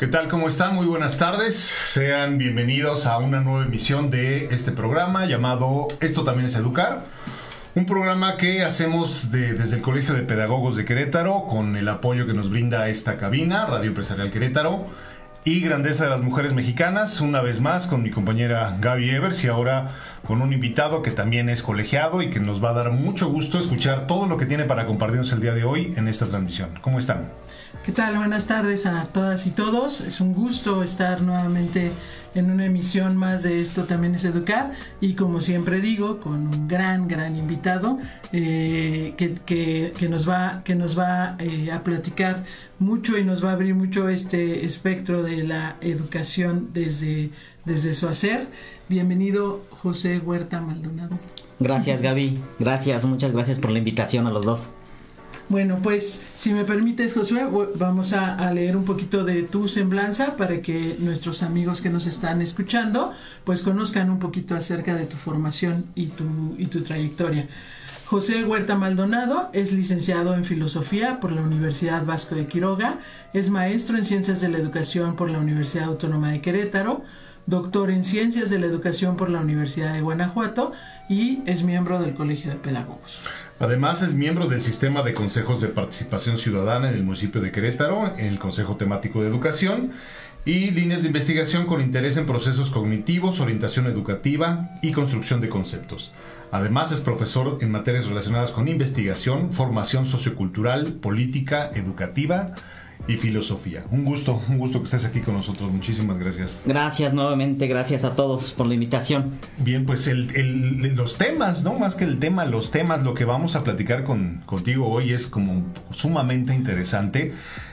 ¿Qué tal? ¿Cómo están? Muy buenas tardes. Sean bienvenidos a una nueva emisión de este programa llamado Esto también es educar. Un programa que hacemos desde el Colegio de Pedagogos de Querétaro con el apoyo que nos brinda esta cabina, Radio Empresarial Querétaro y Grandeza de las Mujeres Mexicanas, una vez más con mi compañera Gaby Evers y ahora con un invitado que también es colegiado y que nos va a dar mucho gusto escuchar todo lo que tiene para compartirnos el día de hoy en esta transmisión. ¿Cómo están? ¿Qué tal? Buenas tardes a todas y todos. Es un gusto estar nuevamente en una emisión más de Esto también es educar y como siempre digo, con un gran, gran invitado eh, que, nos va, que nos va eh, a platicar mucho y nos va a abrir mucho este espectro de la educación desde, desde su hacer. Bienvenido José Huerta Maldonado. Gracias Gaby, gracias, muchas gracias por la invitación a los dos. Bueno, pues si me permites, Josué, vamos a, leer un poquito de tu semblanza para que nuestros amigos que nos están escuchando pues conozcan un poquito acerca de tu formación y tu, y tu trayectoria. José Huerta Maldonado es licenciado en Filosofía por la Universidad Vasco de Quiroga, es maestro en Ciencias de la Educación por la Universidad Autónoma de Querétaro, doctor en Ciencias de la Educación por la Universidad de Guanajuato y es miembro del Colegio de Pedagogos. Además es miembro del sistema de consejos de participación ciudadana en el municipio de Querétaro, en el Consejo Temático de Educación y líneas de investigación con interés en procesos cognitivos, orientación educativa y construcción de conceptos. Además es profesor en materias relacionadas con investigación, formación sociocultural, política, educativa, y filosofía. Un gusto, un gusto que estés aquí con nosotros. Muchísimas gracias. Gracias nuevamente, gracias a todos por la invitación. Bien, pues el, los temas, ¿no? Más que el tema, los temas, lo que vamos a platicar con, contigo hoy es como sumamente interesante.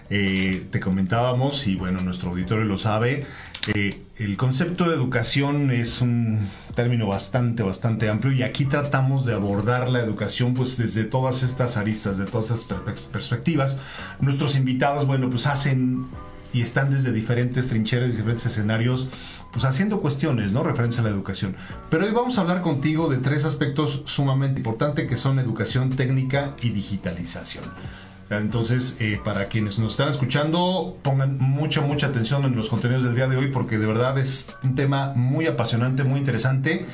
Eh, te comentábamos, y bueno, nuestro auditorio lo sabe, el concepto de educación es un término bastante, bastante amplio y aquí tratamos de abordar la educación pues desde todas estas aristas, de todas estas perspectivas. Nuestros invitados, bueno, pues hacen y están desde diferentes trincheras, diferentes escenarios, pues haciendo cuestiones, ¿no? Referencia a la educación. Pero hoy vamos a hablar contigo de tres aspectos sumamente importantes que son educación técnica y digitalización. Entonces, eh, para quienes nos están escuchando, pongan mucha, mucha atención en los contenidos del día de hoy porque de verdad es un tema muy apasionante, muy interesante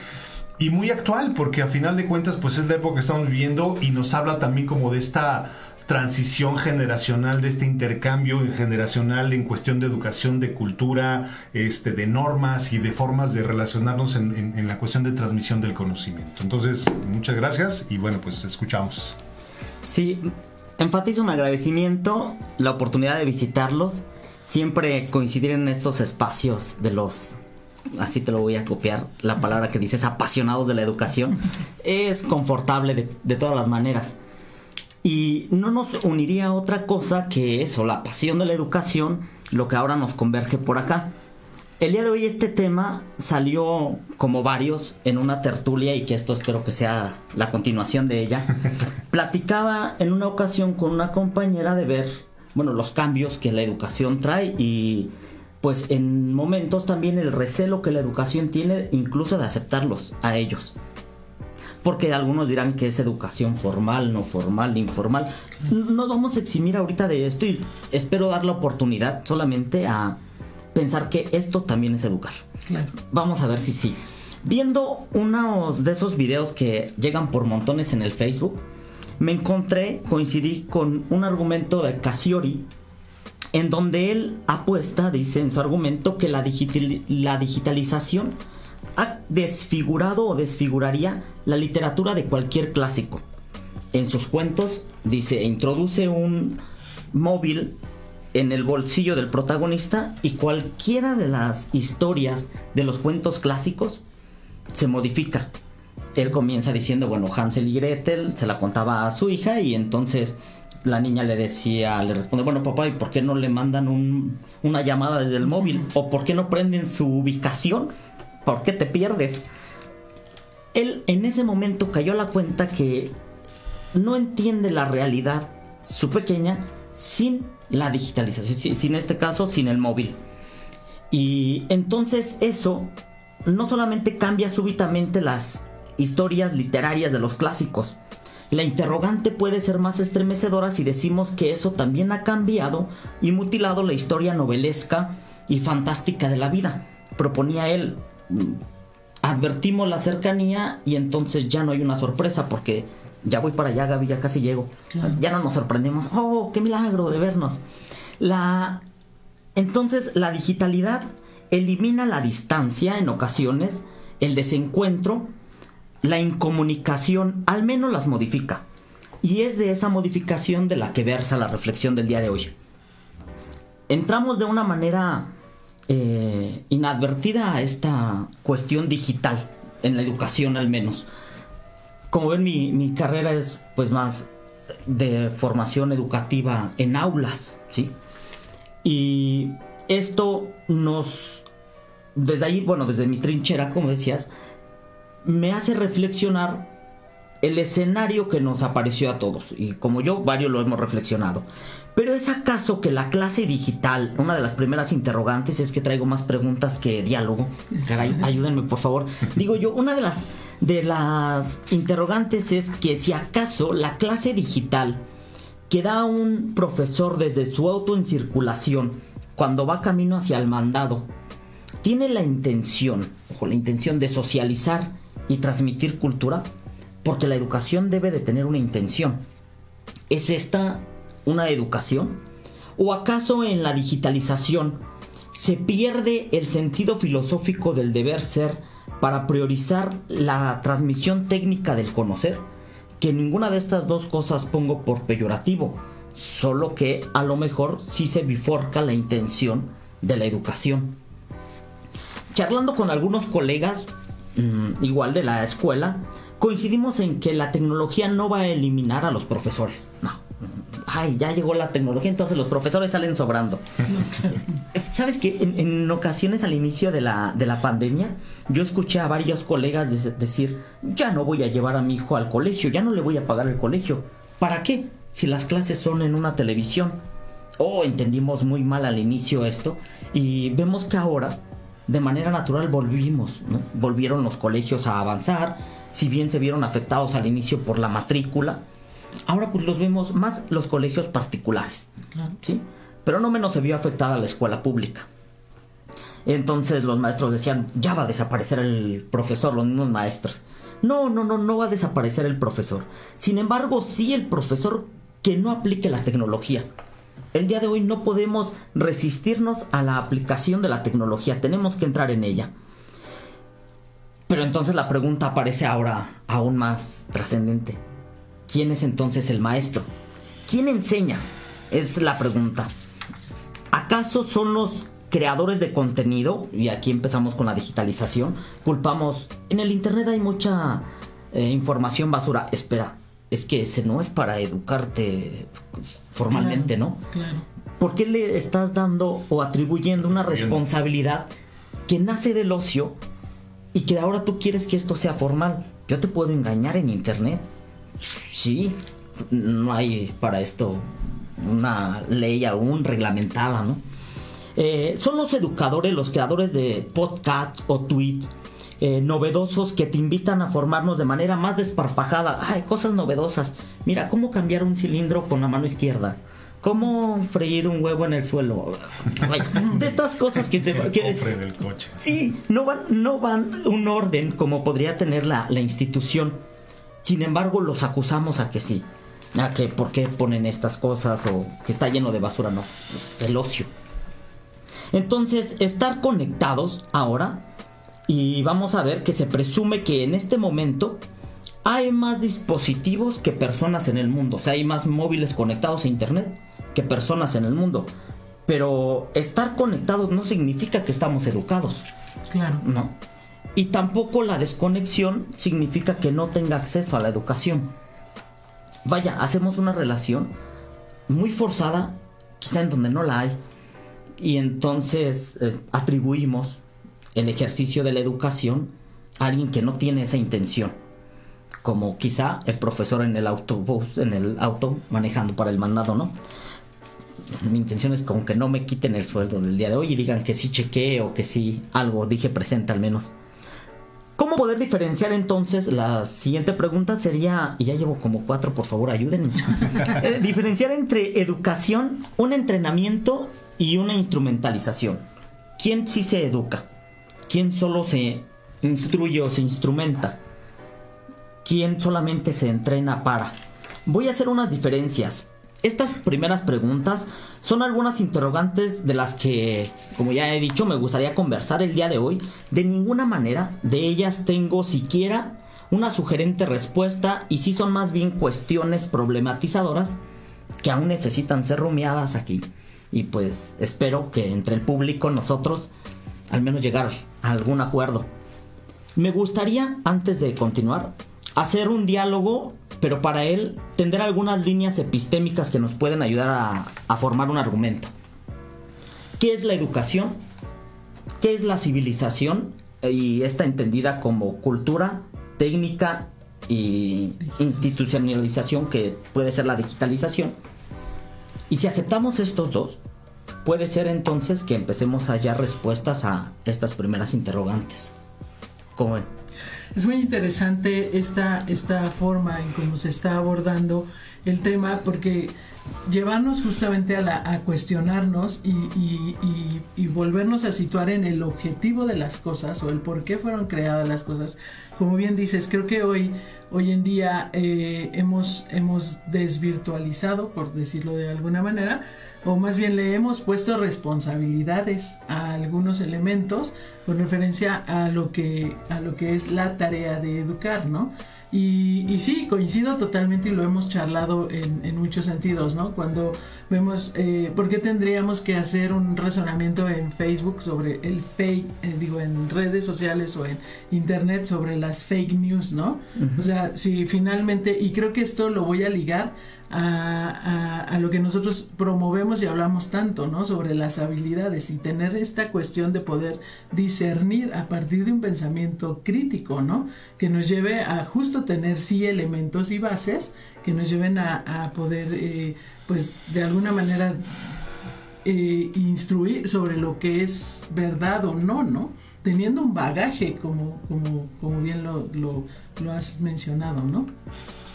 y muy actual porque a final de cuentas pues es la época que estamos viviendo y nos habla también como de esta transición generacional, de este intercambio generacional en cuestión de educación, de cultura, este, de normas y de formas de relacionarnos en, en la cuestión de transmisión del conocimiento. Entonces, muchas gracias y bueno, pues escuchamos. Sí, enfatizo un agradecimiento, la oportunidad de visitarlos, siempre coincidir en estos espacios de los así te lo voy a copiar, la palabra que dices, apasionados de la educación, es confortable de, de, todas las maneras. Y no nos uniría otra cosa que eso, la pasión de la educación, lo que ahora nos converge por acá. El día de hoy este tema salió como varios en una tertulia y que esto espero que sea la continuación de ella. Platicaba en una ocasión con una compañera de ver, bueno, los cambios que la educación trae y pues en momentos también el recelo que la educación tiene incluso de aceptarlos a ellos. Porque algunos dirán que es educación formal, no formal, informal. No vamos a eximir ahorita de esto y espero dar la oportunidad solamente a pensar que esto también es educar. Claro. Vamos a ver si sí. Viendo unos de esos videos que llegan por montones en el Facebook, me encontré, coincidí con un argumento de Cassiori, en donde él apuesta, dice en su argumento, que la, digital- la digitalización ha desfigurado o desfiguraría la literatura de cualquier clásico. En sus cuentos, dice, introduce un móvil en el bolsillo del protagonista y cualquiera de las historias de los cuentos clásicos se modifica. Él comienza diciendo, bueno, Hansel y Gretel se la contaba a su hija y entonces la niña le decía, le responde, bueno papá, ¿y por qué no le mandan un- una llamada desde el móvil? ¿O por qué no prenden su ubicación? ¿Por qué te pierdes? Él en ese momento cayó a la cuenta que no entiende la realidad, su pequeña, sin la digitalización, si- sin este caso, sin el móvil. Y entonces eso no solamente cambia súbitamente las historias literarias de los clásicos, la interrogante puede ser más estremecedora si decimos que eso también ha cambiado y mutilado la historia novelesca y fantástica de la vida. Proponía él, mm, advertimos la cercanía y entonces ya no hay una sorpresa porque ya voy para allá, Gaby, ya casi llego. Ya no nos sorprendemos. Oh, qué milagro de vernos. La entonces la digitalidad elimina la distancia en ocasiones, el desencuentro, la incomunicación, al menos las modifica. Y es de esa modificación de la que versa la reflexión del día de hoy. Entramos de una manera eh, inadvertida a esta cuestión digital, en la educación al menos. Como ven, mi, mi carrera es pues más de formación educativa en aulas, ¿sí? Y esto nos, desde ahí, bueno, desde mi trinchera, como decías, me hace reflexionar el escenario que nos apareció a todos. Y como yo, varios lo hemos reflexionado. Pero es acaso que la clase digital, una de las primeras interrogantes es que traigo más preguntas que diálogo. Caray, ayúdenme por favor. Digo yo, una de las de las interrogantes es que si acaso la clase digital que da un profesor desde su auto en circulación cuando va camino hacia el mandado tiene la intención, o la intención de socializar y transmitir cultura, porque la educación debe de tener una intención. ¿Es esta una educación? ¿O acaso en la digitalización se pierde el sentido filosófico del deber ser para priorizar la transmisión técnica del conocer? Que ninguna de estas dos cosas pongo por peyorativo, solo que a lo mejor sí se bifurca la intención de la educación. Charlando con algunos colegas, mm, igual de la escuela, coincidimos en que la tecnología no va a eliminar a los profesores. No. Ay, ya llegó la tecnología, entonces los profesores salen sobrando. ¿Sabes que en, en ocasiones al inicio de la, de la pandemia, yo escuché a varios colegas de- decir, ya no voy a llevar a mi hijo al colegio, ya no le voy a pagar el colegio. ¿Para qué? Si las clases son en una televisión. Oh, entendimos muy mal al inicio esto y vemos que ahora de manera natural volvimos, ¿no? Volvieron los colegios a avanzar, si bien se vieron afectados al inicio por la matrícula, ahora pues los vemos más los colegios particulares, ¿sí? Pero no menos se vio afectada la escuela pública. Entonces los maestros decían, ya va a desaparecer el profesor, los mismos maestros. No, no, no, no va a desaparecer el profesor. Sin embargo, sí el profesor que no aplique la tecnología. El día de hoy no podemos resistirnos a la aplicación de la tecnología, tenemos que entrar en ella. Pero entonces la pregunta aparece ahora aún más trascendente. ¿Quién es entonces el maestro? ¿Quién enseña? Es la pregunta. ¿Acaso son los creadores de contenido? Y aquí empezamos con la digitalización. Culpamos. En el Internet hay mucha eh, información basura. Espera, es que ese no es para educarte formalmente, Claro, ¿no? Claro. ¿Por qué le estás dando o atribuyendo una responsabilidad que nace del ocio y que ahora tú quieres que esto sea formal? Yo te puedo engañar en internet. Sí, no hay para esto una ley aún reglamentada, ¿no? Eh, son los educadores, los creadores de podcasts o tweets eh, novedosos que te invitan a formarnos de manera más desparpajada. Ay, cosas novedosas. Mira, cómo cambiar un cilindro con la mano izquierda. ¿Cómo freír un huevo en el suelo? De estas cosas que se El que- cofre del coche. Sí, no van, no van un orden como podría tener la, la institución. Sin embargo, los acusamos a que sí. A que por qué ponen estas cosas o que está lleno de basura, no. Es el ocio. Entonces, estar conectados ahora y vamos a ver que se presume que en este momento hay más dispositivos que personas en el mundo. O sea, hay más móviles conectados a internet que personas en el mundo. Pero estar conectados no significa que estamos educados. Claro. No. Y tampoco la desconexión significa que no tenga acceso a la educación. Vaya, hacemos una relación muy forzada, quizá en donde no la hay. Y entonces eh, atribuimos el ejercicio de la educación a alguien que no tiene esa intención. Como quizá el profesor en el autobús, en el auto, manejando para el mandado, ¿no? mi intención es como que no me quiten el sueldo del día de hoy y digan que sí chequeé o que sí algo dije presente al menos. ¿Cómo poder diferenciar entonces? La siguiente pregunta sería, y ya llevo como cuatro, por favor ayúdenme. Eh, diferenciar entre educación, un entrenamiento y una instrumentalización. ¿Quién sí se educa? ¿Quién solo se instruye o se instrumenta? ¿Quién solamente se entrena para? Voy a hacer unas diferencias. Estas primeras preguntas son algunas interrogantes de las que, como ya he dicho, me gustaría conversar el día de hoy. De ninguna manera de ellas tengo siquiera una sugerente respuesta y sí son más bien cuestiones problematizadoras que aún necesitan ser rumiadas aquí. Y pues espero que entre el público nosotros al menos llegar a algún acuerdo. Me gustaría, antes de continuar, hacer un diálogo, pero para él tender algunas líneas epistémicas que nos pueden ayudar a, formar un argumento. ¿Qué es la educación? ¿Qué es la civilización? Y esta entendida como cultura, técnica y institucionalización que puede ser la digitalización. Y si aceptamos estos dos, puede ser entonces que empecemos a hallar respuestas a estas primeras interrogantes. ¿Cómo ven? Es muy interesante esta, esta forma en cómo se está abordando el tema porque llevarnos justamente a, cuestionarnos y volvernos a situar en el objetivo de las cosas o el por qué fueron creadas las cosas. Como bien dices, creo que hoy, hoy en día eh, hemos, hemos desvirtualizado, por decirlo de alguna manera, o más bien le hemos puesto responsabilidades a algunos elementos con referencia a lo que, a lo que es la tarea de educar, ¿no? Y, y sí, coincido totalmente y lo hemos charlado en, en muchos sentidos, ¿no? Cuando vemos, eh, ¿por qué tendríamos que hacer un razonamiento en Facebook sobre el fake, eh, digo, en redes sociales o en Internet sobre las fake news, ¿no? O sea, si finalmente, y creo que esto lo voy a ligar a, lo que nosotros promovemos y hablamos tanto, ¿no? Sobre las habilidades y tener esta cuestión de poder discernir a partir de un pensamiento crítico, ¿no? Que nos lleve a justo tener sí elementos y bases que nos lleven a, a poder, eh, pues, de alguna manera eh, instruir sobre lo que es verdad o no, ¿no? Teniendo un bagaje, como, como, como bien lo, lo, lo has mencionado, ¿no?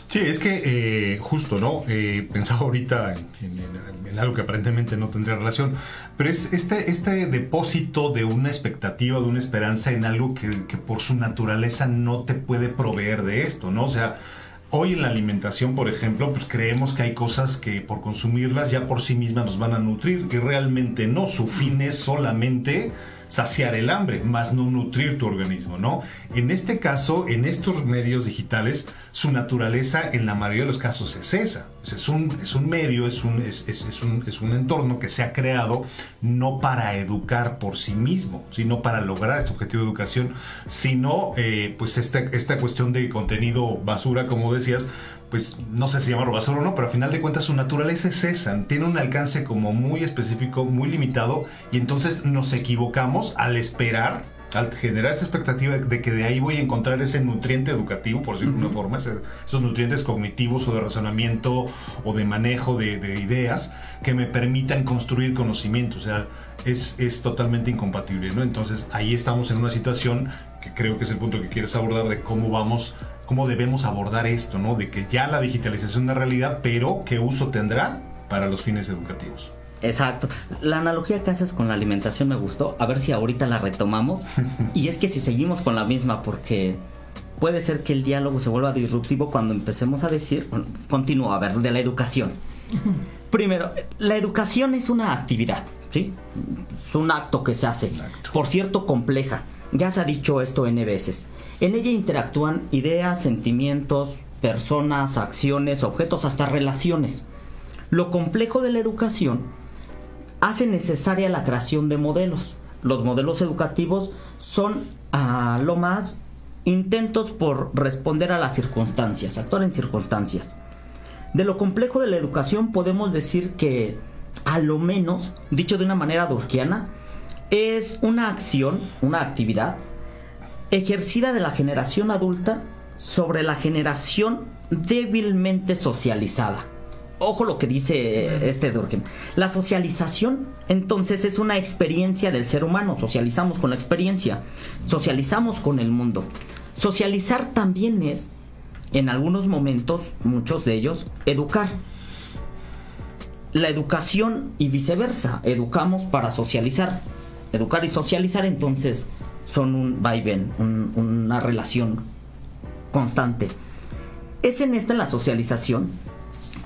Sí, es que eh, justo, ¿no? Eh, pensaba ahorita en, algo que aparentemente no tendría relación, pero es este, este depósito de una expectativa, de una esperanza en algo que, que por su naturaleza no te puede proveer de esto, ¿no? O sea, hoy en la alimentación, por ejemplo, pues creemos que hay cosas que por consumirlas ya por sí mismas nos van a nutrir, y realmente no, su fin es solamente saciar el hambre, más no nutrir tu organismo, ¿no? En este caso, en estos medios digitales, su naturaleza en la mayoría de los casos es esa. Es un, es un medio, es un, es- es un, es un entorno que se ha creado no para educar por sí mismo, sino para lograr ese objetivo de educación, sino eh, pues esta, esta cuestión de contenido basura, como decías, pues no sé si llamarlo basura o no, pero al final de cuentas su naturaleza es esa, tiene un alcance como muy específico, muy limitado, y entonces nos equivocamos al esperar, al generar esa expectativa de que de ahí voy a encontrar ese nutriente educativo, por decirlo de una forma, ese- esos nutrientes cognitivos o de razonamiento o de manejo de, de ideas que me permitan construir conocimiento, o sea, es, es totalmente incompatible, ¿no? Entonces ahí estamos en una situación que creo que es el punto que quieres abordar de cómo vamos cómo debemos abordar esto, ¿no? De que ya la digitalización es una realidad, pero ¿qué uso tendrá para los fines educativos. Exacto. La analogía que haces con la alimentación me gustó. A ver si ahorita la retomamos. y es que si seguimos con la misma, porque puede ser que el diálogo se vuelva disruptivo cuando empecemos a decir, continúo, a ver, de la educación. Primero, la educación es una actividad, ¿sí? Es un acto que se hace. Por cierto, compleja. Ya se ha dicho esto N veces. En ella interactúan ideas, sentimientos, personas, acciones, objetos, hasta relaciones. Lo complejo de la educación hace necesaria la creación de modelos. Los modelos educativos son a lo más intentos por responder a las circunstancias, actuar en circunstancias. De lo complejo de la educación podemos decir que, a lo menos, dicho de una manera durkiana, es una acción, una actividad ejercida de la generación adulta sobre la generación débilmente socializada. Ojo lo que dice este Durkheim. La socialización, entonces, es una experiencia del ser humano. Socializamos con la experiencia, socializamos con el mundo. Socializar también es en algunos momentos, muchos de ellos, educar. La educación y viceversa, educamos para socializar. Educar y socializar entonces son un vaivén, una relación constante. Es en esta la socialización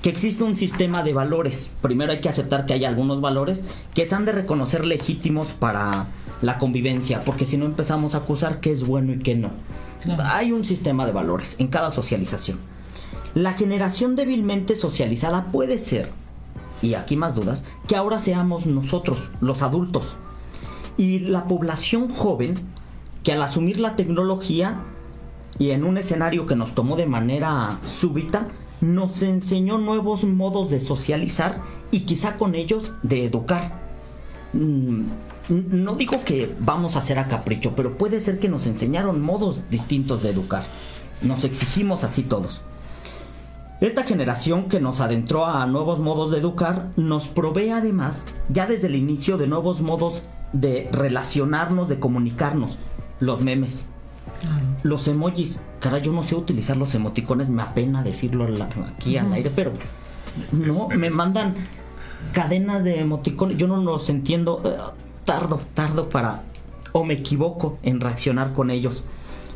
que existe un sistema de valores. Primero hay que aceptar que hay algunos valores que se han de reconocer legítimos para la convivencia, porque si no empezamos a acusar qué es bueno y qué no. Hay un sistema de valores en cada socialización. La generación débilmente socializada puede ser, y aquí más dudas, que ahora seamos nosotros, los adultos. Y la población joven, que al asumir la tecnología y en un escenario que nos tomó de manera súbita, nos enseñó nuevos modos de socializar y quizá con ellos de educar. Mm, no digo que vamos a hacer a capricho, pero puede ser que nos enseñaron modos distintos de educar. Nos exigimos así todos. Esta generación que nos adentró a nuevos modos de educar nos provee además ya desde el inicio de nuevos modos de relacionarnos, de comunicarnos. Los memes, los emojis. Cara, yo no sé utilizar los emoticones, me apena decirlo aquí al aire, pero no, me mandan cadenas de emoticones. Yo no los entiendo. Eh, tardo, tardo para, o me equivoco en reaccionar con ellos.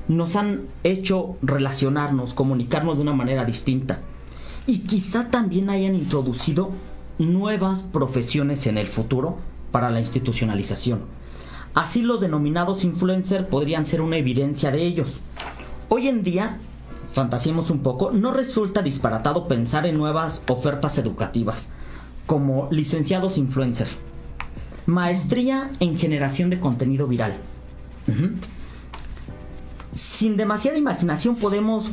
Nos han hecho relacionarnos, comunicarnos de una manera distinta. Y quizá también hayan introducido nuevas profesiones en el futuro para la institucionalización. Así los denominados influencers podrían ser una evidencia de ellos. Hoy en día, fantasiemos un poco, no resulta disparatado pensar en nuevas ofertas educativas, como licenciados influencer, Maestría en generación de contenido viral. Sin demasiada imaginación podemos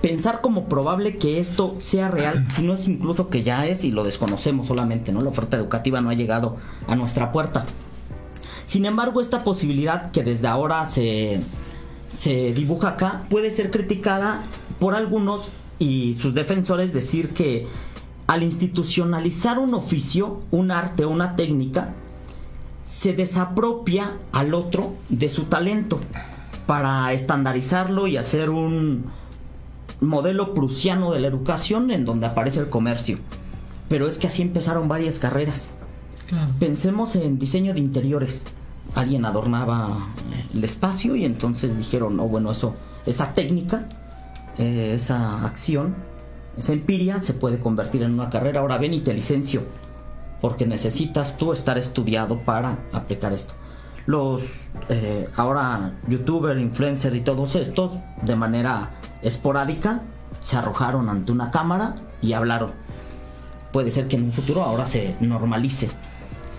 pensar como probable que esto sea real, si no es incluso que ya es y lo desconocemos solamente, ¿no? La oferta educativa no ha llegado a nuestra puerta. Sin embargo, esta posibilidad que desde ahora se, se dibuja acá puede ser criticada por algunos y sus defensores decir que al institucionalizar un oficio, un arte una técnica, se desapropia al otro de su talento para estandarizarlo y hacer un modelo prusiano de la educación en donde aparece el comercio. Pero es que así empezaron varias carreras. Pensemos en diseño de interiores. Alguien adornaba el espacio y entonces dijeron, no, bueno, eso, esa técnica, eh, esa acción, esa empiria se puede convertir en una carrera. Ahora ven y te licencio porque necesitas tú estar estudiado para aplicar esto. Los eh, ahora youtuber, influencer y todos estos, de manera esporádica, se arrojaron ante una cámara y hablaron. Puede ser que en un futuro ahora se normalice,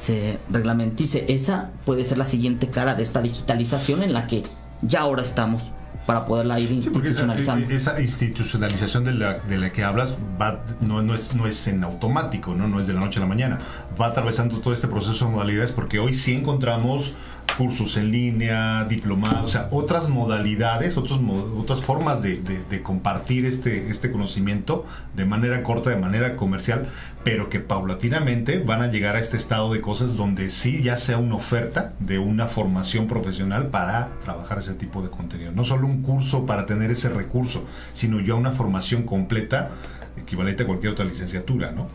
se reglamentice. Esa puede ser la siguiente cara de esta digitalización en la que ya ahora estamos para poderla ir institucionalizando. esa, institucionalización de la, de la, que hablas va, no, no, es, no es en automático, ¿no? no es de la noche a la mañana. Va atravesando todo este proceso de modalidades porque hoy sí encontramos cursos en línea, diplomados, o sea, otras modalidades, otros, otras formas de, compartir este, este conocimiento de manera corta, de manera comercial, pero que paulatinamente van a llegar a este estado de cosas donde sí ya sea una oferta de una formación profesional para trabajar ese tipo de contenido. No solo un curso para tener ese recurso, sino ya una formación completa equivalente a cualquier otra licenciatura, ¿no?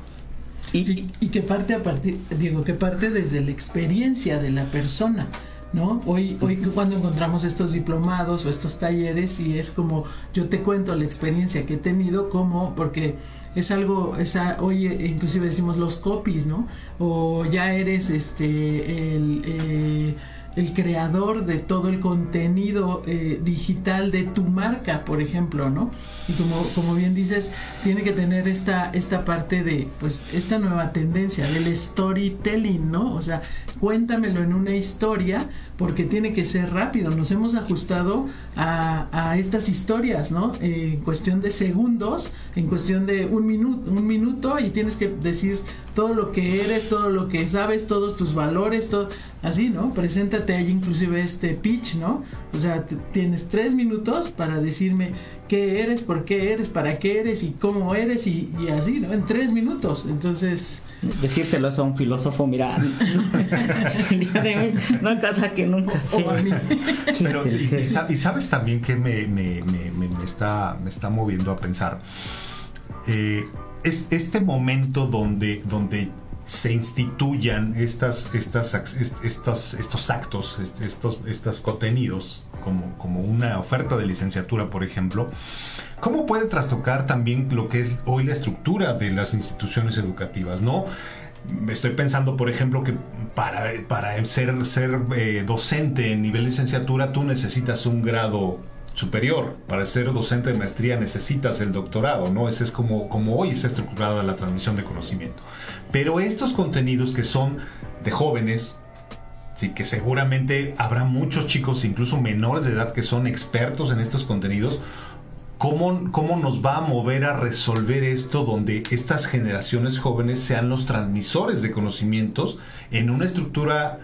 Y, y, que parte a partir, digo, que parte desde la experiencia de la persona. ¿No? Hoy, hoy cuando encontramos estos diplomados o estos talleres y es como yo te cuento la experiencia que he tenido como porque es algo, esa, hoy inclusive decimos los copies, ¿no? O ya eres este el eh, el creador de todo el contenido eh, digital de tu marca, por ejemplo, ¿no? Y como, como bien dices, tiene que tener esta, esta parte de, pues, esta nueva tendencia del storytelling, ¿no? O sea, cuéntamelo en una historia porque tiene que ser rápido. Nos hemos ajustado a, estas historias, ¿no? En cuestión de segundos, en cuestión de un minuto, un minuto y tienes que decir todo lo que eres, todo lo que sabes, todos tus valores, todo así, ¿no? Preséntate inclusive este pitch, ¿no? O sea, tienes tres minutos para decirme qué eres, por qué eres, para qué eres y cómo eres y, así, ¿no? En tres minutos. Entonces... Decírselo eso a un filósofo, mira, no casa que nunca. Pero, y, sabes también que me, me, me, está, me está moviendo a pensar. Eh, es este momento donde, donde se instituyan estas, estas, estos, actos, estos, estos contenidos, como, como una oferta de licenciatura, por ejemplo, ¿cómo puede trastocar también lo que es hoy la estructura de las instituciones educativas? ¿no? Estoy pensando, por ejemplo, que para, para ser, ser eh, docente en nivel licenciatura tú necesitas un grado superior. Para ser docente de maestría necesitas el doctorado, ¿no? Ese es como, como hoy está estructurada la transmisión de conocimiento. Pero estos contenidos que son de jóvenes, sí, que seguramente habrá muchos chicos, incluso menores de edad, que son expertos en estos contenidos, ¿Cómo, ¿Cómo, nos va a mover a resolver esto donde estas generaciones jóvenes sean los transmisores de conocimientos en una estructura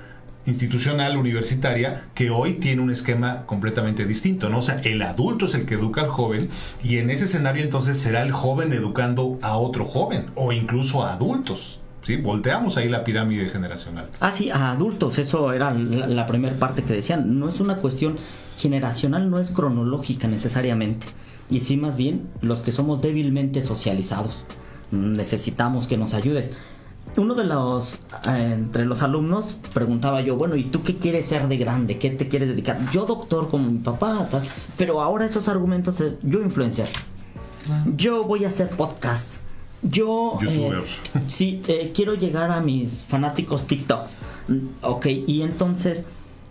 institucional universitaria que hoy tiene un esquema completamente distinto, ¿no? O sea, el adulto es el que educa al joven y en ese escenario entonces será el joven educando a otro joven o incluso a adultos. ¿Sí? Volteamos ahí la pirámide generacional. Ah, sí, a adultos, eso era la, la primera parte que decían. No es una cuestión generacional, no es cronológica necesariamente. Y sí, más bien, los que somos débilmente socializados. Necesitamos que nos ayudes uno de los, eh, entre los alumnos, preguntaba yo, bueno, ¿y tú qué quieres ser de grande? ¿Qué te quieres dedicar? Yo doctor como mi papá, tal. Pero ahora esos argumentos, yo influencer. Yo voy a hacer podcast. Yo, eh, sí, eh, quiero llegar a mis fanáticos TikTok. Mm, ok, y entonces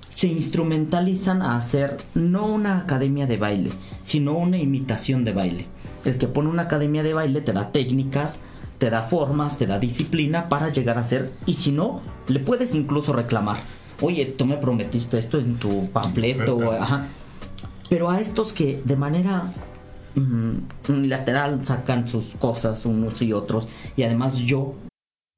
se instrumentalizan a hacer no una academia de baile, sino una imitación de baile. El que pone una academia de baile te da técnicas, te da formas, te da disciplina para llegar a ser, y si no, le puedes incluso reclamar, oye, tú me prometiste esto en tu panfleto, ajá. Pero a estos que de manera mm, unilateral sacan sus cosas unos y otros, y además yo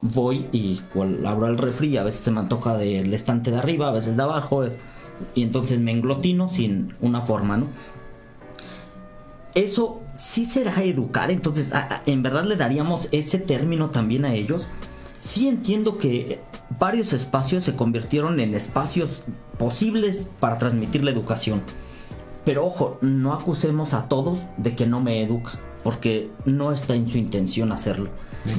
Voy y abro el refri, a veces se me antoja del estante de arriba, a veces de abajo, y entonces me englotino sin una forma, ¿no? Eso sí será educar, entonces en verdad le daríamos ese término también a ellos. Sí entiendo que varios espacios se convirtieron en espacios posibles para transmitir la educación. Pero ojo, no acusemos a todos de que no me educa, porque no está en su intención hacerlo.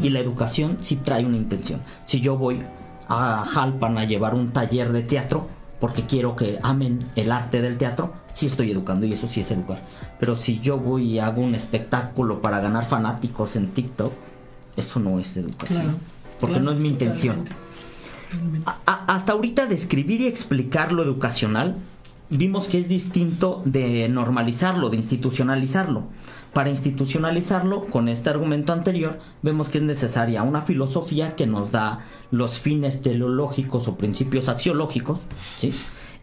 Y la educación sí trae una intención. Si yo voy a Jalpan a llevar un taller de teatro, porque quiero que amen el arte del teatro, sí estoy educando y eso sí es educar. Pero si yo voy y hago un espectáculo para ganar fanáticos en TikTok, eso no es educar. Claro, porque claro, no es mi intención. A, a, hasta ahorita describir y explicar lo educacional, vimos que es distinto de normalizarlo, de institucionalizarlo. Para institucionalizarlo, con este argumento anterior, vemos que es necesaria una filosofía que nos da los fines teleológicos o principios axiológicos, ¿sí?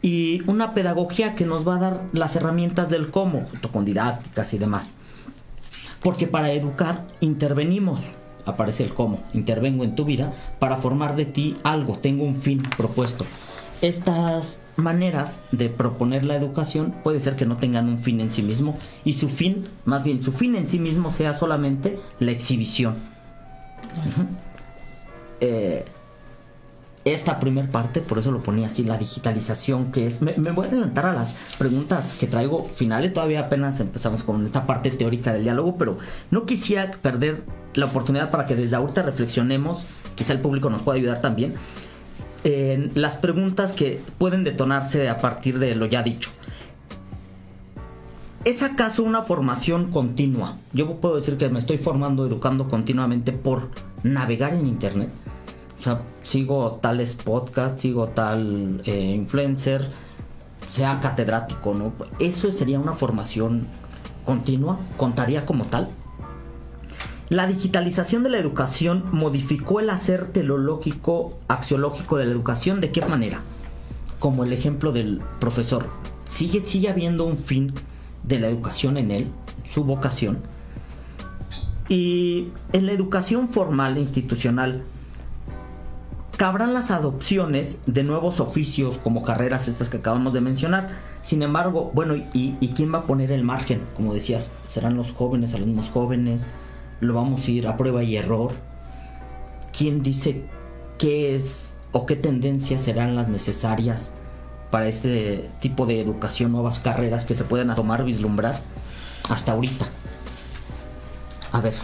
y una pedagogía que nos va a dar las herramientas del cómo, junto con didácticas y demás. Porque para educar intervenimos, aparece el cómo, intervengo en tu vida para formar de ti algo, tengo un fin propuesto. Estas maneras de proponer la educación puede ser que no tengan un fin en sí mismo y su fin, más bien su fin en sí mismo sea solamente la exhibición. Eh, esta primera parte, por eso lo ponía así, la digitalización, que es... Me, me, voy a adelantar a las preguntas que traigo finales, todavía apenas empezamos con esta parte teórica del diálogo, pero no quisiera perder la oportunidad para que desde ahorita reflexionemos, quizá el público nos pueda ayudar también, en las preguntas que pueden detonarse a partir de lo ya dicho. ¿Es acaso una formación continua? Yo puedo decir que me estoy formando, educando continuamente por navegar en Internet. O sea, sigo tales podcasts, sigo tal eh, influencer, sea catedrático, ¿no? ¿Eso sería una formación continua? ¿Contaría como tal? La digitalización de la educación modificó el hacer teleológico, axiológico de la educación. ¿De qué manera? Como el ejemplo del profesor. ¿Sigue, sigue habiendo un fin de la educación en él, su vocación? Y en la educación formal e institucional, cabrán las adopciones de nuevos oficios como carreras estas que acabamos de mencionar. Sin embargo, bueno, ¿y, quién va a poner el margen? Como decías, serán los jóvenes, alumnos jóvenes, lo vamos a ir a prueba y error. ¿Quién dice qué es o qué tendencias serán las necesarias para este tipo de educación, nuevas carreras que se puedan tomar, vislumbrar hasta ahorita? A ver,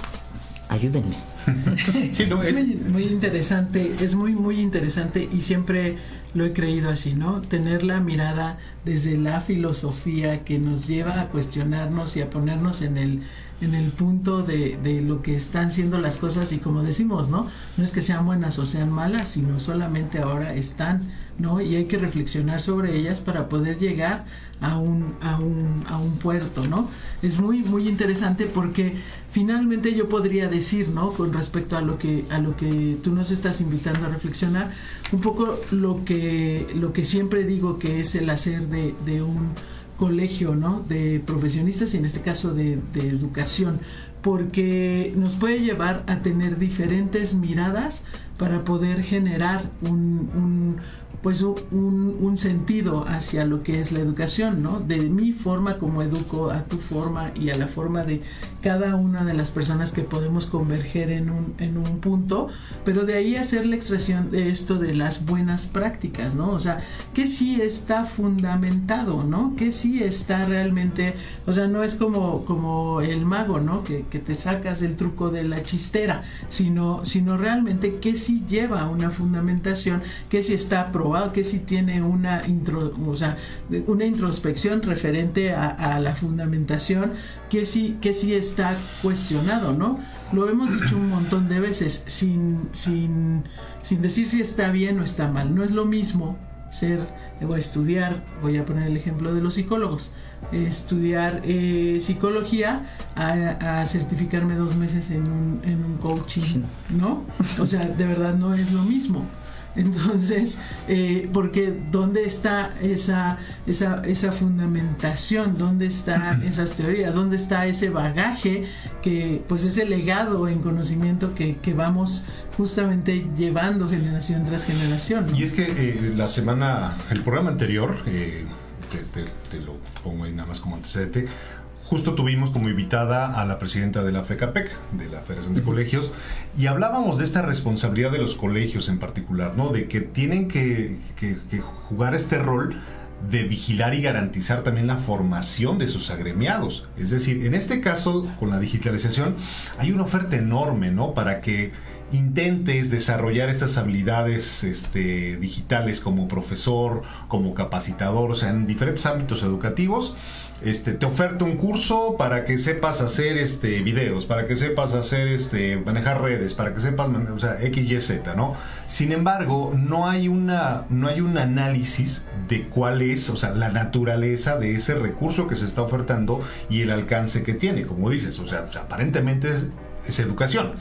ayúdenme. sí, no, es, muy, muy interesante, es muy, muy interesante y siempre lo he creído así, ¿no? Tener la mirada desde la filosofía que nos lleva a cuestionarnos y a ponernos en el, en el punto de, de, lo que están siendo las cosas y como decimos, ¿no? No es que sean buenas o sean malas, sino solamente ahora están, ¿no? Y hay que reflexionar sobre ellas para poder llegar a un, a un, a un puerto, ¿no? Es muy, muy interesante porque finalmente yo podría decir, ¿no? Con respecto a lo que, a lo que tú nos estás invitando a reflexionar, un poco lo que, lo que siempre digo que es el hacer de, un colegio ¿no? de profesionistas y en este caso de, educación porque nos puede llevar a tener diferentes miradas para poder generar un pues un, sentido hacia lo que es la educación, ¿no? De mi forma como educo a tu forma y a la forma de cada una de las personas que podemos converger en un, en un punto, pero de ahí hacer la extracción de esto de las buenas prácticas, ¿no? O sea, que sí está fundamentado, ¿no? Que sí está realmente, o sea, no es como, como el mago, ¿no? Que, que te sacas el truco de la chistera, sino, sino realmente que sí lleva una fundamentación, que sí está probado que si tiene una, intro, o sea, una introspección referente a, a, la fundamentación que sí, que sí está cuestionado, ¿no? Lo hemos dicho un montón de veces sin, sin, sin decir si está bien o está mal. No es lo mismo ser o estudiar, voy a poner el ejemplo de los psicólogos, estudiar eh, psicología a, certificarme dos meses en un, en un coaching, ¿no? O sea, de verdad no es lo mismo. Entonces, eh, porque ¿dónde está esa, esa, esa fundamentación? ¿Dónde están esas teorías? ¿Dónde está ese bagaje que, pues ese legado en conocimiento que, que vamos justamente llevando generación tras generación? Y es que eh, la semana, el programa anterior, eh, te, te, lo pongo ahí nada más como antecedente, justo tuvimos como invitada a la presidenta de la FECAPEC, de la Federación de Colegios, y hablábamos de esta responsabilidad de los colegios en particular, ¿no? De que tienen que, jugar este rol de vigilar y garantizar también la formación de sus agremiados. Es decir, en este caso, con la digitalización, hay una oferta enorme, ¿no? Para que intentes desarrollar estas habilidades este, digitales como profesor, como capacitador, o sea, en diferentes ámbitos educativos este, te oferta un curso para que sepas hacer este, videos, para que sepas hacer este, manejar redes, para que sepas, o sea, X, Y, Z, ¿no? Sin embargo, no hay, una, no hay un análisis de cuál es, o sea, la naturaleza de ese recurso que se está ofertando y el alcance que tiene, como dices, o sea, aparentemente es educación,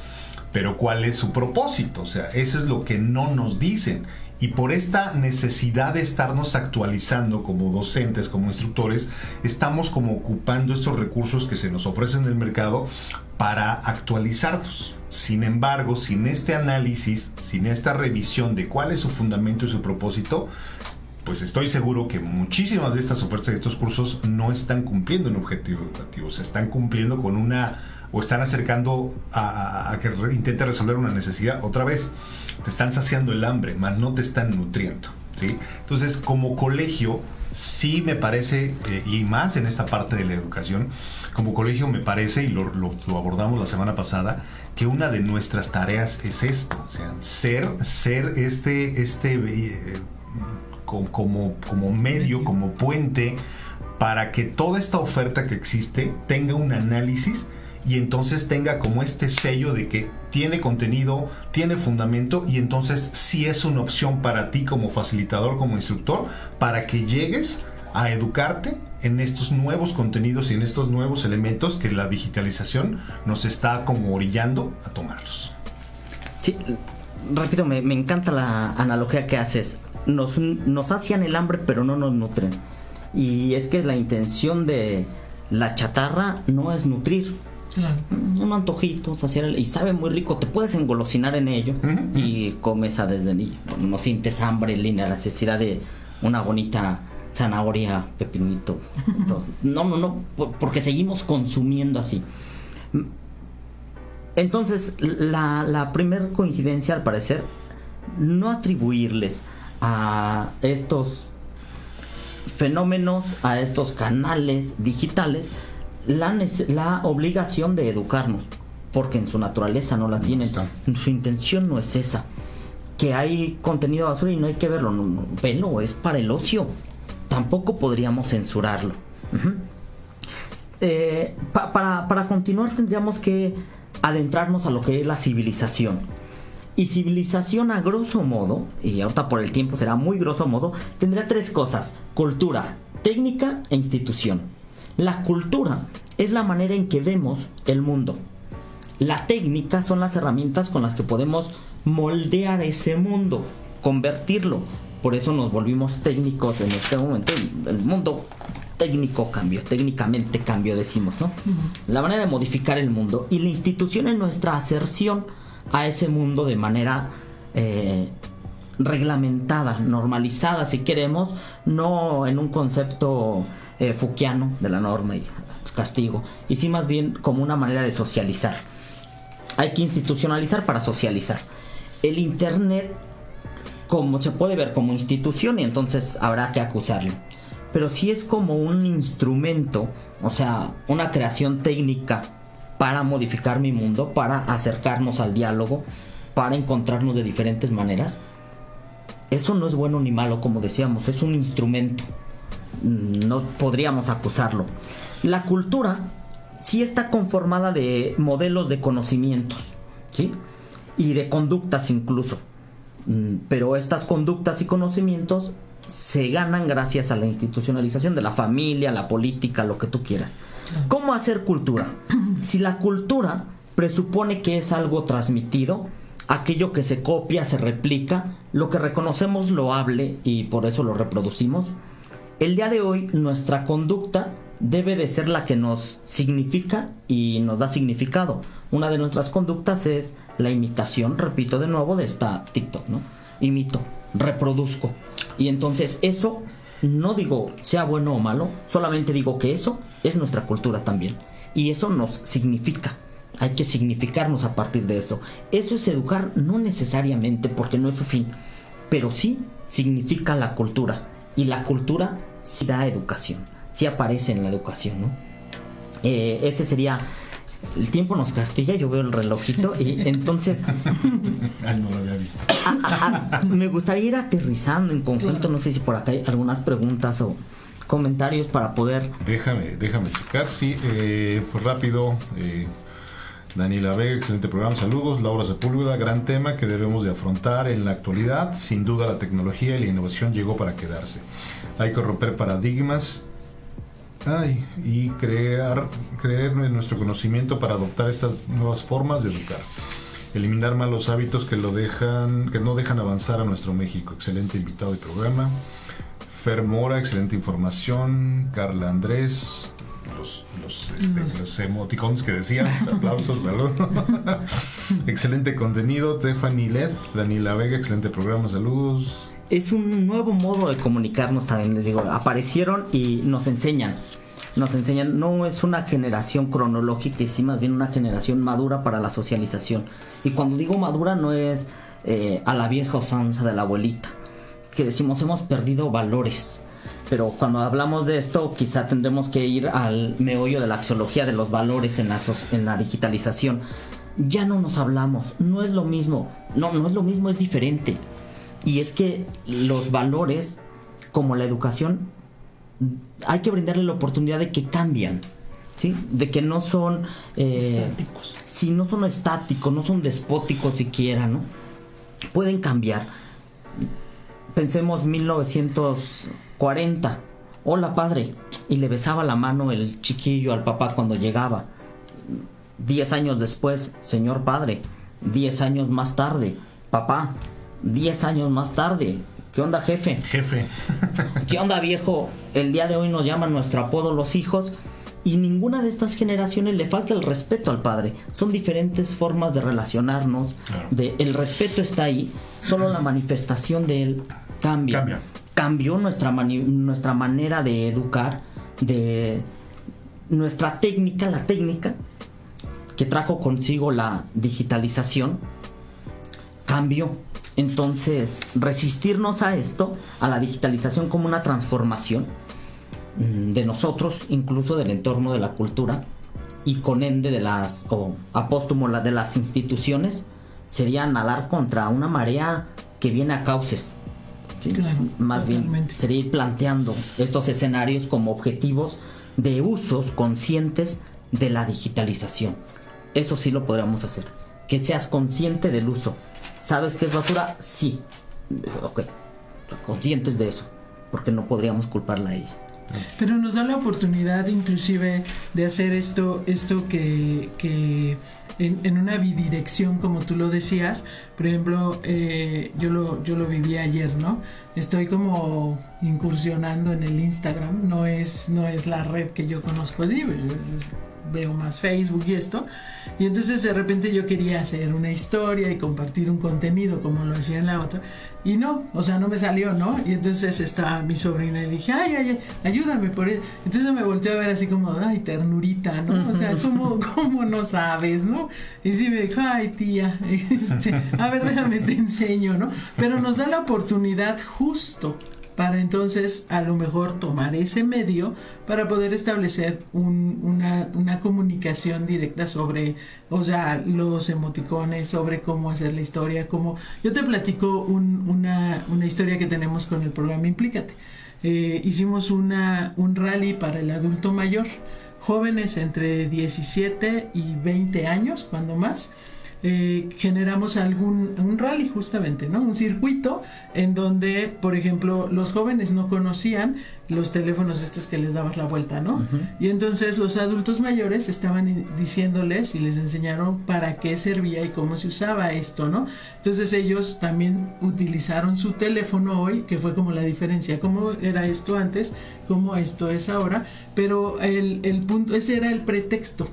pero cuál es su propósito, o sea, eso es lo que no nos dicen y por esta necesidad de estarnos actualizando como docentes, como instructores, estamos como ocupando estos recursos que se nos ofrecen en el mercado para actualizarnos. Sin embargo, sin este análisis, sin esta revisión de cuál es su fundamento y su propósito, pues estoy seguro que muchísimas de estas ofertas de estos cursos no están cumpliendo un objetivo educativo, se están cumpliendo con una o están acercando a, a que intente resolver una necesidad otra vez te están saciando el hambre, más no te están nutriendo. ¿sí? Entonces, como colegio, sí me parece, eh, y más en esta parte de la educación, como colegio me parece, y lo, abordamos la semana pasada, que una de nuestras tareas es esto, o sea, ser, ser este, este eh, como, como medio, como puente, para que toda esta oferta que existe tenga un análisis y entonces tenga como este sello de que tiene contenido, tiene fundamento y entonces sí es una opción para ti como facilitador, como instructor, para que llegues a educarte en estos nuevos contenidos y en estos nuevos elementos que la digitalización nos está como orillando a tomarlos. Sí, repito, me, encanta la analogía que haces. Nos, nos hacían el hambre pero no nos nutren. Y es que la intención de la chatarra no es nutrir, un antojito, y sabe muy rico, te puedes engolosinar en ello y comes a desde niño. No sientes hambre línea, la necesidad de una bonita zanahoria, pepinito. No, no, no, porque seguimos consumiendo así. Entonces, la, la primera coincidencia, al parecer, no atribuirles a estos fenómenos, a estos canales digitales, la, obligación de educarnos, porque en su naturaleza no la tienen. Su intención no es esa. Que hay contenido basura y no hay que verlo. No, es para el ocio. Tampoco podríamos censurarlo. Eh, para, para continuar tendríamos que adentrarnos a lo que es la civilización. Y civilización a grosso modo, y ahorita por el tiempo será muy grosso modo, tendría tres cosas. Cultura, técnica e institución. La cultura es la manera en que vemos el mundo. La técnica son las herramientas con las que podemos moldear ese mundo, convertirlo. Por eso nos volvimos técnicos en este momento. El mundo técnico cambio, técnicamente cambio decimos, ¿no? La manera de modificar el mundo y la institución es nuestra aserción a ese mundo de manera eh, reglamentada, normalizada si queremos, no en un concepto eh, fuquiano de la norma y castigo, y sí más bien como una manera de socializar. Hay que institucionalizar para socializar. El Internet, como se puede ver como institución, y entonces habrá que acusarlo. Pero si es como un instrumento, o sea, una creación técnica para modificar mi mundo, para acercarnos al diálogo, para encontrarnos de diferentes maneras. Eso no es bueno ni malo, como decíamos, es un instrumento no podríamos acusarlo. La cultura sí está conformada de modelos de conocimientos, ¿sí? Y de conductas incluso. Mm, pero estas conductas y conocimientos se ganan gracias a la institucionalización de la familia, la política, lo que tú quieras. ¿Cómo hacer cultura? Si la cultura presupone que es algo transmitido, aquello que se copia, se replica, lo que reconocemos lo hable y por eso lo reproducimos, el día de hoy nuestra conducta debe de ser la que nos significa y nos da significado. Una de nuestras conductas es la imitación, repito de nuevo, de esta TikTok, ¿no? Imito, reproduzco. Y entonces eso, no digo sea bueno o malo, solamente digo que eso es nuestra cultura también. Y eso nos significa. Hay que significarnos a partir de eso. Eso es educar, no necesariamente porque no es su fin, pero sí significa la cultura. Y la cultura sí da educación, sí aparece en la educación, ¿no? Eh, ese sería el tiempo nos castiga, yo veo el relojito y entonces... Ay, no lo había visto. me gustaría ir aterrizando en conjunto, no sé si por acá hay algunas preguntas o comentarios para poder... Déjame, déjame checar, sí, eh, pues rápido. Eh, Daniela Vega, excelente programa, saludos. Laura Sepúlveda, gran tema que debemos de afrontar en la actualidad. Sin duda la tecnología y la innovación llegó para quedarse. Hay que romper paradigmas, y crear, creer en nuestro conocimiento para adoptar estas nuevas formas de educar. Eliminar malos hábitos que, lo dejan, que no dejan avanzar a nuestro México. Excelente invitado y programa. Fer Mora, excelente información. Carla Andrés, los, los, este, emoticons que decías, aplausos, saludos. excelente contenido. Stephanie Led, Daniela Vega, excelente programa, saludos es un nuevo modo de comunicarnos también, les digo, aparecieron y nos enseñan. Nos enseñan, no es una generación cronológica, es sí más bien una generación madura para la socialización. Y cuando digo madura no es eh, a la vieja usanza de la abuelita, que decimos hemos perdido valores. Pero cuando hablamos de esto, quizá tendremos que ir al meollo de la axiología de los valores en la, en la digitalización. Ya no nos hablamos, no es lo mismo, no, no es lo mismo, es diferente y es que los valores, como la educación, hay que brindarle la oportunidad de que cambian. ¿Sí? De que no son eh, estáticos. Si no son estáticos, no son despóticos siquiera, ¿no? Pueden cambiar. Pensemos 1940. Hola padre. Y le besaba la mano el chiquillo al papá cuando llegaba. Diez años después, señor padre. Diez años más tarde, papá. 10 años más tarde. ¿Qué onda, jefe? Jefe. ¿Qué onda, viejo? El día de hoy nos llaman nuestro apodo los hijos y ninguna de estas generaciones le falta el respeto al padre. Son diferentes formas de relacionarnos. De, el respeto está ahí, solo la manifestación de él cambia. cambia. Cambió nuestra, nuestra manera de educar, de nuestra técnica, la técnica que trajo consigo la digitalización, cambió. Entonces, resistirnos a esto, a la digitalización como una transformación mm, de nosotros, incluso del entorno de la cultura, y con ende de las, o apóstumo de las instituciones, sería nadar contra una marea que viene a cauces. Más bien sería ir planteando estos escenarios como objetivos de usos conscientes de la digitalización. Eso sí lo podríamos hacer. Que seas consciente del uso, ¿Sabes qué es basura? Sí. Ok. Conscientes de eso. Porque no podríamos culparla a ella. Pero nos da la oportunidad inclusive de hacer esto, esto que, que en, una bidirección, como tú lo decías. Por ejemplo, eh, yo, lo, yo lo viví ayer, ¿no? Estoy como incursionando en el Instagram, no es, no es la red que yo conozco de veo más Facebook y esto. Y entonces de repente yo quería hacer una historia y compartir un contenido como lo hacía en la otra. Y no, o sea, no me salió, ¿no? Y entonces estaba mi sobrina y dije, ay, ay, ayúdame por eso. Entonces me volteó a ver así como, ay, ternurita, ¿no? O sea, ¿cómo, cómo no sabes, no? Y sí me dijo, ay, tía, este, a ver, déjame te enseño, ¿no? Pero nos da la oportunidad justo para entonces a lo mejor tomar ese medio para poder establecer una, comunicación directa sobre, o sea, los emoticones, sobre cómo hacer la historia, cómo... Yo te platico una, historia que tenemos con el programa Implícate. Eh, hicimos una, un rally para el adulto mayor, jóvenes entre 17 y 20 años, cuando más, eh, generamos algún un rally justamente, ¿no? Un circuito en donde, por ejemplo, los jóvenes no conocían los teléfonos estos que les dabas la vuelta, ¿no? Y entonces los adultos mayores estaban diciéndoles y les enseñaron para qué servía y cómo se usaba esto, ¿no? Entonces ellos también utilizaron su teléfono hoy, que fue como la diferencia, cómo era esto antes, cómo esto es ahora, pero el, el punto, ese era el pretexto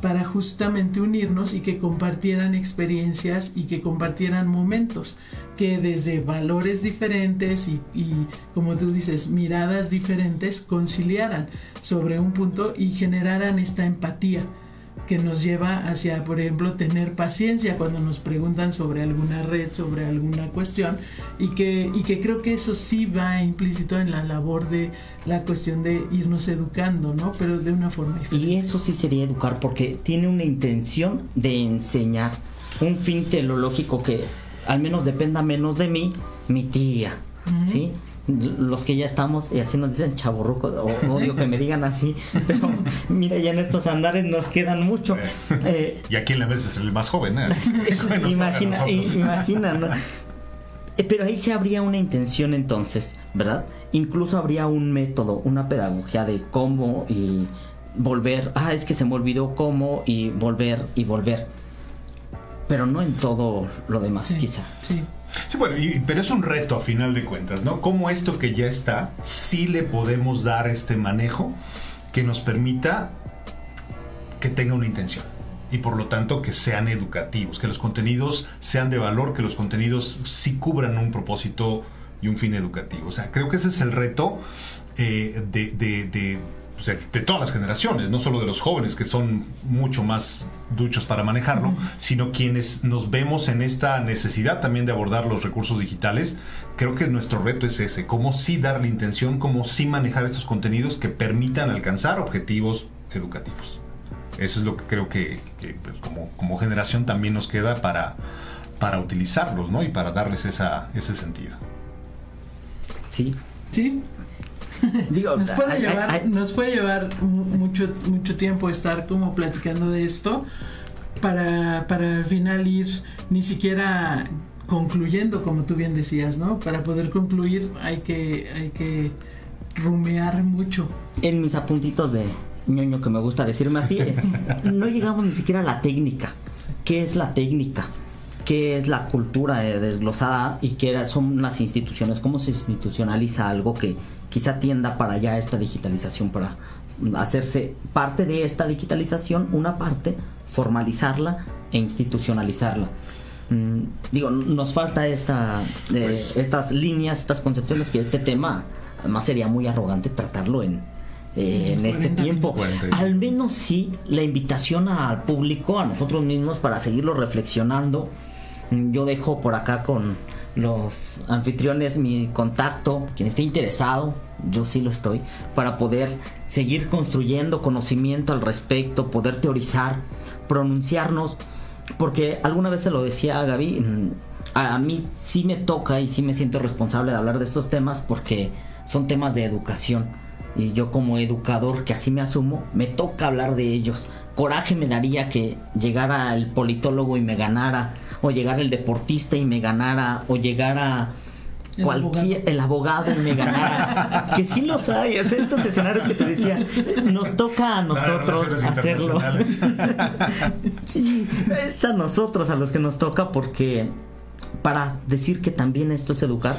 para justamente unirnos y que compartieran experiencias y que compartieran momentos que desde valores diferentes y, como tú dices, miradas diferentes conciliaran sobre un punto y generaran esta empatía que nos lleva hacia, por ejemplo, tener paciencia cuando nos preguntan sobre alguna red, sobre alguna cuestión, y que, y que creo que eso sí va implícito en la labor de la cuestión de irnos educando, ¿no? Pero de una forma diferente. Y eso sí sería educar porque tiene una intención de enseñar, un fin teleológico que al menos dependa menos de mí, mi tía, ¿sí? Los que ya estamos, y así nos dicen chaborruco, o odio que me digan así, pero mira, ya en estos andares nos quedan mucho. Eh, y aquí en la vez es el más joven, ¿eh? imagina, imagina, ¿no? Eh, pero ahí se habría una intención entonces, ¿verdad? Incluso habría un método, una pedagogía de cómo y volver, ah, es que se me olvidó cómo y volver y volver. Pero no en todo lo demás, quizá. Sí. Sí, bueno, pero es un reto a final de cuentas, ¿no? Cómo esto que ya está, sí le podemos dar este manejo que nos permita que tenga una intención y por lo tanto que sean educativos, que los contenidos sean de valor, que los contenidos sí cubran un propósito y un fin educativo. O sea, creo que ese es el reto eh, de, todas las generaciones, no solo de los jóvenes que son mucho más duchos para manejarlo, sino quienes nos vemos en esta necesidad también de abordar los recursos digitales. Creo que nuestro reto es ese, cómo sí darle intención, cómo sí manejar estos contenidos que permitan alcanzar objetivos educativos. Eso es lo que creo que, pues, como, como, generación también nos queda para, para utilizarlos, ¿no? Y para darles esa, ese sentido. Sí. Sí, nos, puede llevar, nos puede llevar mucho, mucho tiempo estar como platicando de esto para, para al final ir ni siquiera concluyendo, como tú bien decías, ¿no? Para poder concluir hay que, hay que rumear mucho. En mis apuntitos de ñoño que me gusta decirme así, no llegamos ni siquiera a la técnica. ¿Qué es la técnica? ¿Qué es la cultura desglosada y qué son las instituciones? ¿Cómo se institucionaliza algo que quizá tienda para allá esta digitalización, para hacerse parte de esta digitalización, una parte, formalizarla e institucionalizarla. Mm, digo, nos falta esta, eh, pues estas líneas, estas concepciones, que este tema, además sería muy arrogante tratarlo en, eh, en este tiempo. Al menos sí la invitación al público, a nosotros mismos, para seguirlo reflexionando. Mm, yo dejo por acá con los anfitriones mi contacto, quien esté interesado, yo sí lo estoy, para poder seguir construyendo conocimiento al respecto, poder teorizar, pronunciarnos, porque alguna vez te lo decía Gaby, mm, a mí sí me toca y sí me siento responsable de hablar de estos temas porque son temas de educación. Y yo como educador, que así me asumo, me toca hablar de ellos. Coraje me daría que llegara el politólogo y me ganara o llegar el deportista y me ganara, o llegar a cualquier el abogado y me ganara. Que sí los hay estos escenarios que te decía nos toca a nosotros hacerlo. sí es a nosotros a los que nos toca porque para decir que también esto es educar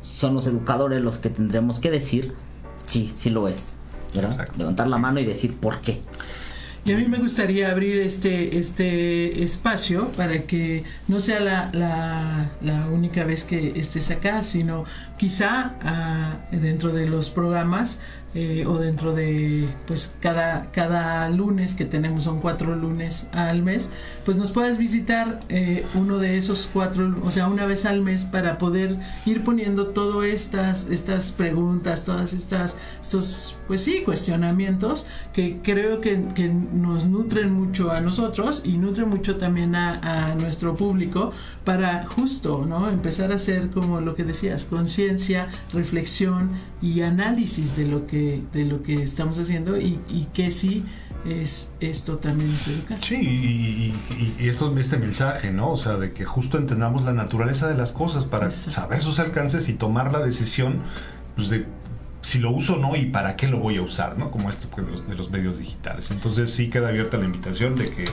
son los educadores los que tendremos que decir sí sí lo es ¿verdad? levantar la mano y decir por qué y a mí me gustaría abrir este, este espacio para que no sea la, la, única vez que estés acá, sino quizá ah, dentro de los programas eh, o dentro de pues cada, cada lunes que tenemos son cuatro lunes al mes pues nos puedas visitar eh, uno de esos cuatro o sea una vez al mes para poder ir poniendo todas estas estas preguntas todas estas estos pues sí cuestionamientos que creo que, que nos nutren mucho a nosotros y nutren mucho también a, a nuestro público para justo no empezar a hacer como lo que decías conciencia reflexión y análisis de lo que de lo que estamos haciendo y, que sí es esto también es educar. Sí, y, y, esto, este mensaje, ¿no? O sea, de que justo entendamos la naturaleza de las cosas para saber sus alcances y tomar la decisión pues, de si lo uso o no y para qué lo voy a usar, ¿no? Como esto pues, de, los, de los medios digitales. Entonces sí queda abierta la invitación de que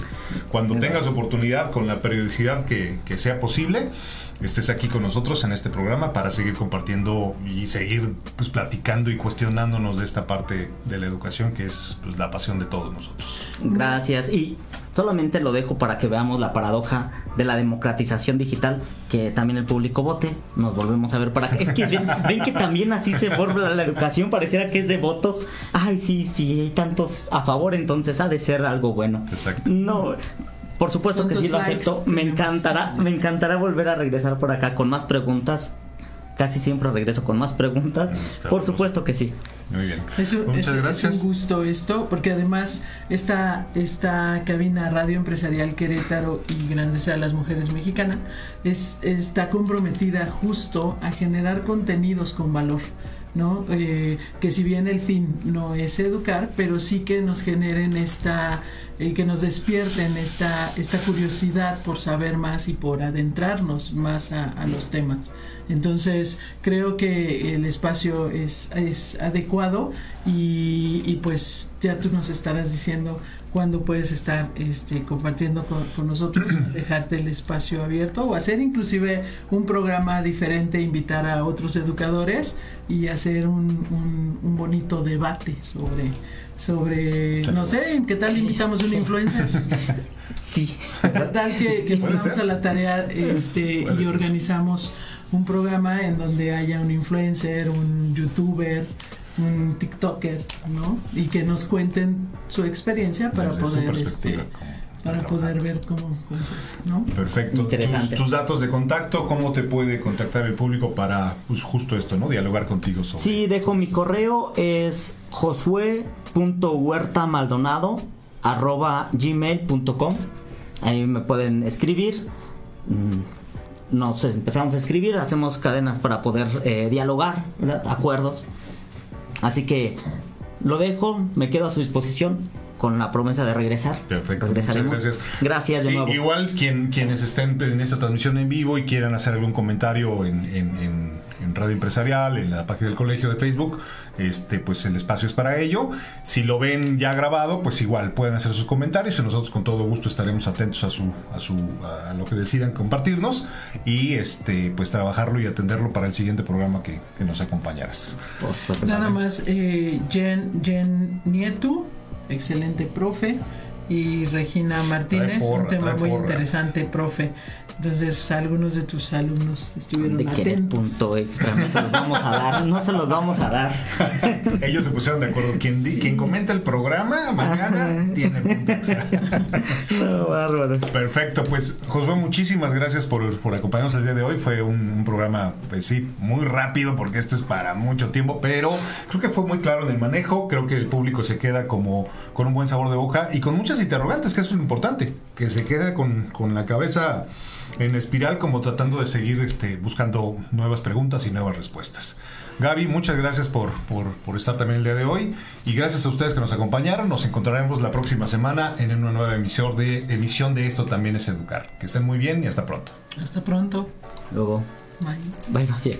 cuando tengas oportunidad con la periodicidad que, que sea posible, estés aquí con nosotros en este programa para seguir compartiendo y seguir pues, platicando y cuestionándonos de esta parte de la educación que es pues, la pasión de todos nosotros. Gracias. Y solamente lo dejo para que veamos la paradoja de la democratización digital, que también el público vote. Nos volvemos a ver para Es que ven, que también así se vuelve la educación, pareciera que es de votos. Ay, sí, sí, hay tantos a favor, entonces ha de ser algo bueno. Exacto. No por supuesto que sí lo acepto. Me encantará, me encantará volver a regresar por acá con más preguntas. Casi siempre regreso con más preguntas. por supuesto que sí. Muy bien. Muchas gracias. Es un gusto esto, porque además esta, esta cabina Radio Empresarial Querétaro y Grandeza de las Mujeres Mexicana es, está comprometida justo a generar contenidos con valor. ¿no? Eh, que si bien el fin no es educar, pero sí que nos generen esta y que nos despierten esta, esta curiosidad por saber más y por adentrarnos más a, los temas. Entonces creo que el espacio es, es adecuado y, pues ya tú nos estarás diciendo cuándo puedes estar este, compartiendo con, nosotros, dejarte el espacio abierto o hacer inclusive un programa diferente, invitar a otros educadores y hacer un, un bonito debate sobre sobre, no sé, ¿qué tal invitamos a una influencer? Sí. ¿Qué tal que, nos vamos a la tarea este, y organizamos un programa en donde haya un influencer, un youtuber, un TikToker, ¿no? Y que nos cuenten su experiencia para poder este, para poder ver cómo, se hace, ¿no? Perfecto. Interesante. Tus, datos de contacto, ¿cómo te puede contactar el público para pues, justo esto, ¿no? Dialogar contigo sobre. Sí, dejo mi correo, es josué.huertamaldonado arroba gmail.com ahí me pueden escribir mm, nos empezamos a escribir hacemos cadenas para poder eh, dialogar acuerdos así que lo dejo me quedo a su disposición con la promesa de regresar. Perfecto. Regresaremos. gracias. Gracias de nuevo. Igual quien, quienes estén en esta transmisión en vivo y quieran hacer algún comentario en, en, Radio Empresarial, en la página del colegio de Facebook, este, pues el espacio es para ello. Si lo ven ya grabado, pues igual pueden hacer sus comentarios y nosotros con todo gusto estaremos atentos a su, a su, a lo que decidan compartirnos y este, pues trabajarlo y atenderlo para el siguiente programa que, nos acompañarás. Nada más, eh, Jen, Jen Nieto excelente profe y Regina Martínez, un tema muy interesante, profe. Entonces, algunos de tus alumnos estuvieron de atentos. punto extra, no se los vamos a dar, no se los vamos a dar. Ellos se pusieron de acuerdo. Quien, quien comenta el programa mañana tiene punto extra. no, bárbaro. Perfecto, pues Josué, muchísimas gracias por, por acompañarnos el día de hoy. Fue un, programa, pues sí, muy rápido porque esto es para mucho tiempo, pero creo que fue muy claro en el manejo. Creo que el público se queda como con un buen sabor de boca y con muchas interrogantes, que eso es lo importante, que se queda con, con la cabeza en espiral como tratando de seguir este, buscando nuevas preguntas y nuevas respuestas. Gaby, muchas gracias por, por, estar también el día de hoy y gracias a ustedes que nos acompañaron. Nos encontraremos la próxima semana en una nueva emisión de, emisión de Esto también es educar. Que estén muy bien y hasta pronto. Hasta pronto. Luego. Bye. Bye bye.